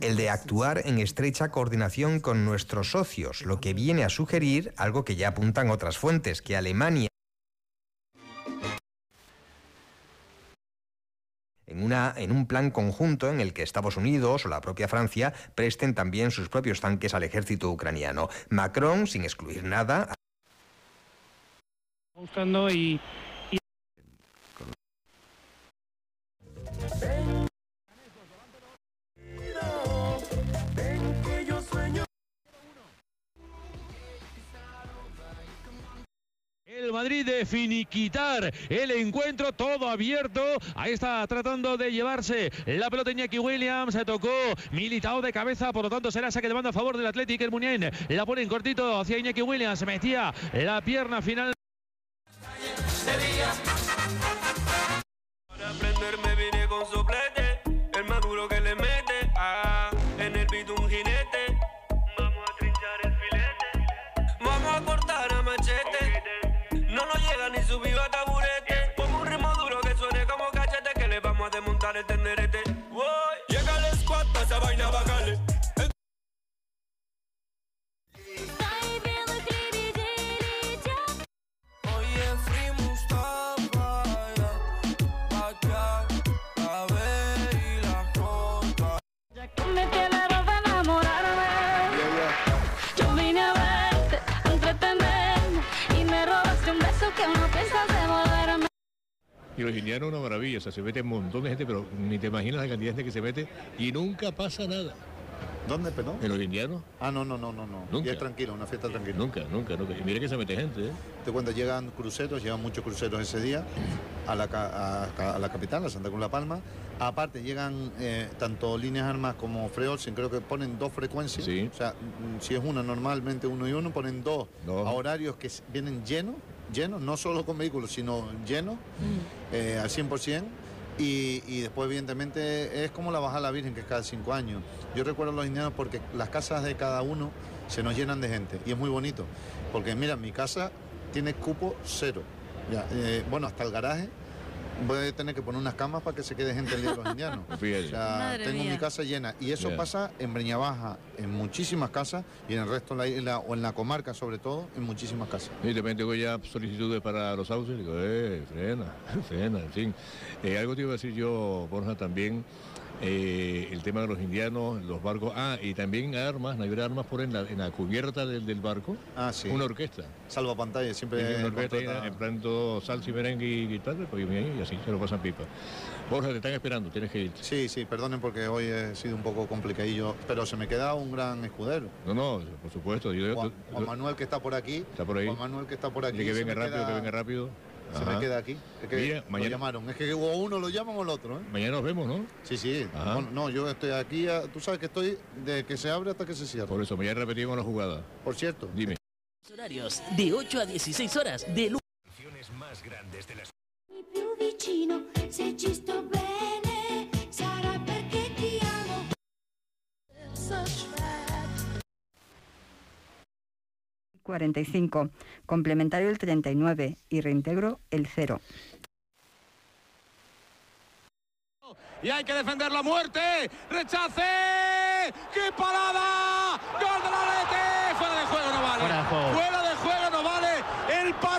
el de actuar en estrecha coordinación con nuestros socios, lo que viene a sugerir algo que ya apuntan otras fuentes, que Alemania en, una, en un plan conjunto en el que Estados Unidos o la propia Francia presten también sus propios tanques al ejército ucraniano. Macron, sin excluir nada... Buscando y, Madrid de finiquitar el encuentro, todo abierto. Ahí está tratando de llevarse la pelota Iñaki Williams. Se tocó Militao de cabeza, por lo tanto será saque de banda a favor del Atlético. El Munien la pone en cortito hacia Iñaki Williams. Metía la pierna final. Vamos a desmontar el Y los indianos una maravilla, o sea, se mete un montón de gente, pero ni te imaginas la cantidad de gente que se mete y nunca pasa nada. ¿Dónde, perdón? ¿En los indianos? Ah, no, no, no, no, no. Nunca. Y es tranquilo, una fiesta tranquila. Nunca, nunca, nunca. Y mira que se mete gente, ¿eh? Te cuento, llegan cruceros, llegan muchos cruceros ese día a la, a, a la capital, a Santa Cruz La Palma. Aparte, llegan eh, tanto líneas armas como Freolsen, creo que ponen dos frecuencias. Sí. O sea, mm, si es una, normalmente uno y uno, ponen dos, a horarios que vienen llenos, llenos, no solo con vehículos, sino llenos, eh, al 100%. Y, y después, evidentemente, es como la baja la Virgen, que es cada cinco años. Yo recuerdo a los indianos porque las casas de cada uno se nos llenan de gente y es muy bonito. Porque, mira, mi casa tiene cupo cero. Ya, eh, bueno, hasta el garaje voy a tener que poner unas camas para que se quede gente el día de los indianos. Fíjate. O sea, Madre tengo mía. mi casa llena. Y eso pasa en Breña Baja, en muchísimas casas, y en el resto de la isla, o en la comarca sobre todo, en muchísimas casas. Y de repente tengo ya solicitudes para los sauces, digo, eh, frena, frena, en fin. Eh, algo te iba a decir yo, Borja, también, eh, el tema de los indianos, los barcos, ah, y también armas, hay armas por en la, en la cubierta del, del barco, Ah, sí. una orquesta. Salva pantalla, siempre. una orquesta contrata- en plan todo salsa y merengue y guitarra, pues y así se lo pasan pipa. Borja, te están esperando, tienes que irte. Sí, sí, perdonen porque hoy he sido un poco complicadillo, pero se me queda un gran escudero. No, no, por supuesto. Yo, Juan, Manuel que está por aquí. Está por ahí. Juan Manuel que está por aquí. Que venga rápido, queda- que venga rápido. Se Ajá. me queda aquí. Es que Mira, lo mañana- llamaron. Es que o uno lo llaman o el otro, ¿eh? Mañana nos vemos, ¿no? Sí, sí. Bueno, no, yo estoy aquí. a- tú sabes que estoy de que se abre hasta que se cierra. Por eso, mañana repetimos la jugada. Por cierto. Dime. Horarios de 8 a 16 horas de lunes. Mi più vicino, 45, complementario el 39 y reintegro el 0. Y hay que defender la muerte. ¡Rechace! ¡Qué parada! ¡Gol del Atleti! ¡Fuera de juego, no vale! Fuera de juego. ¡Fuera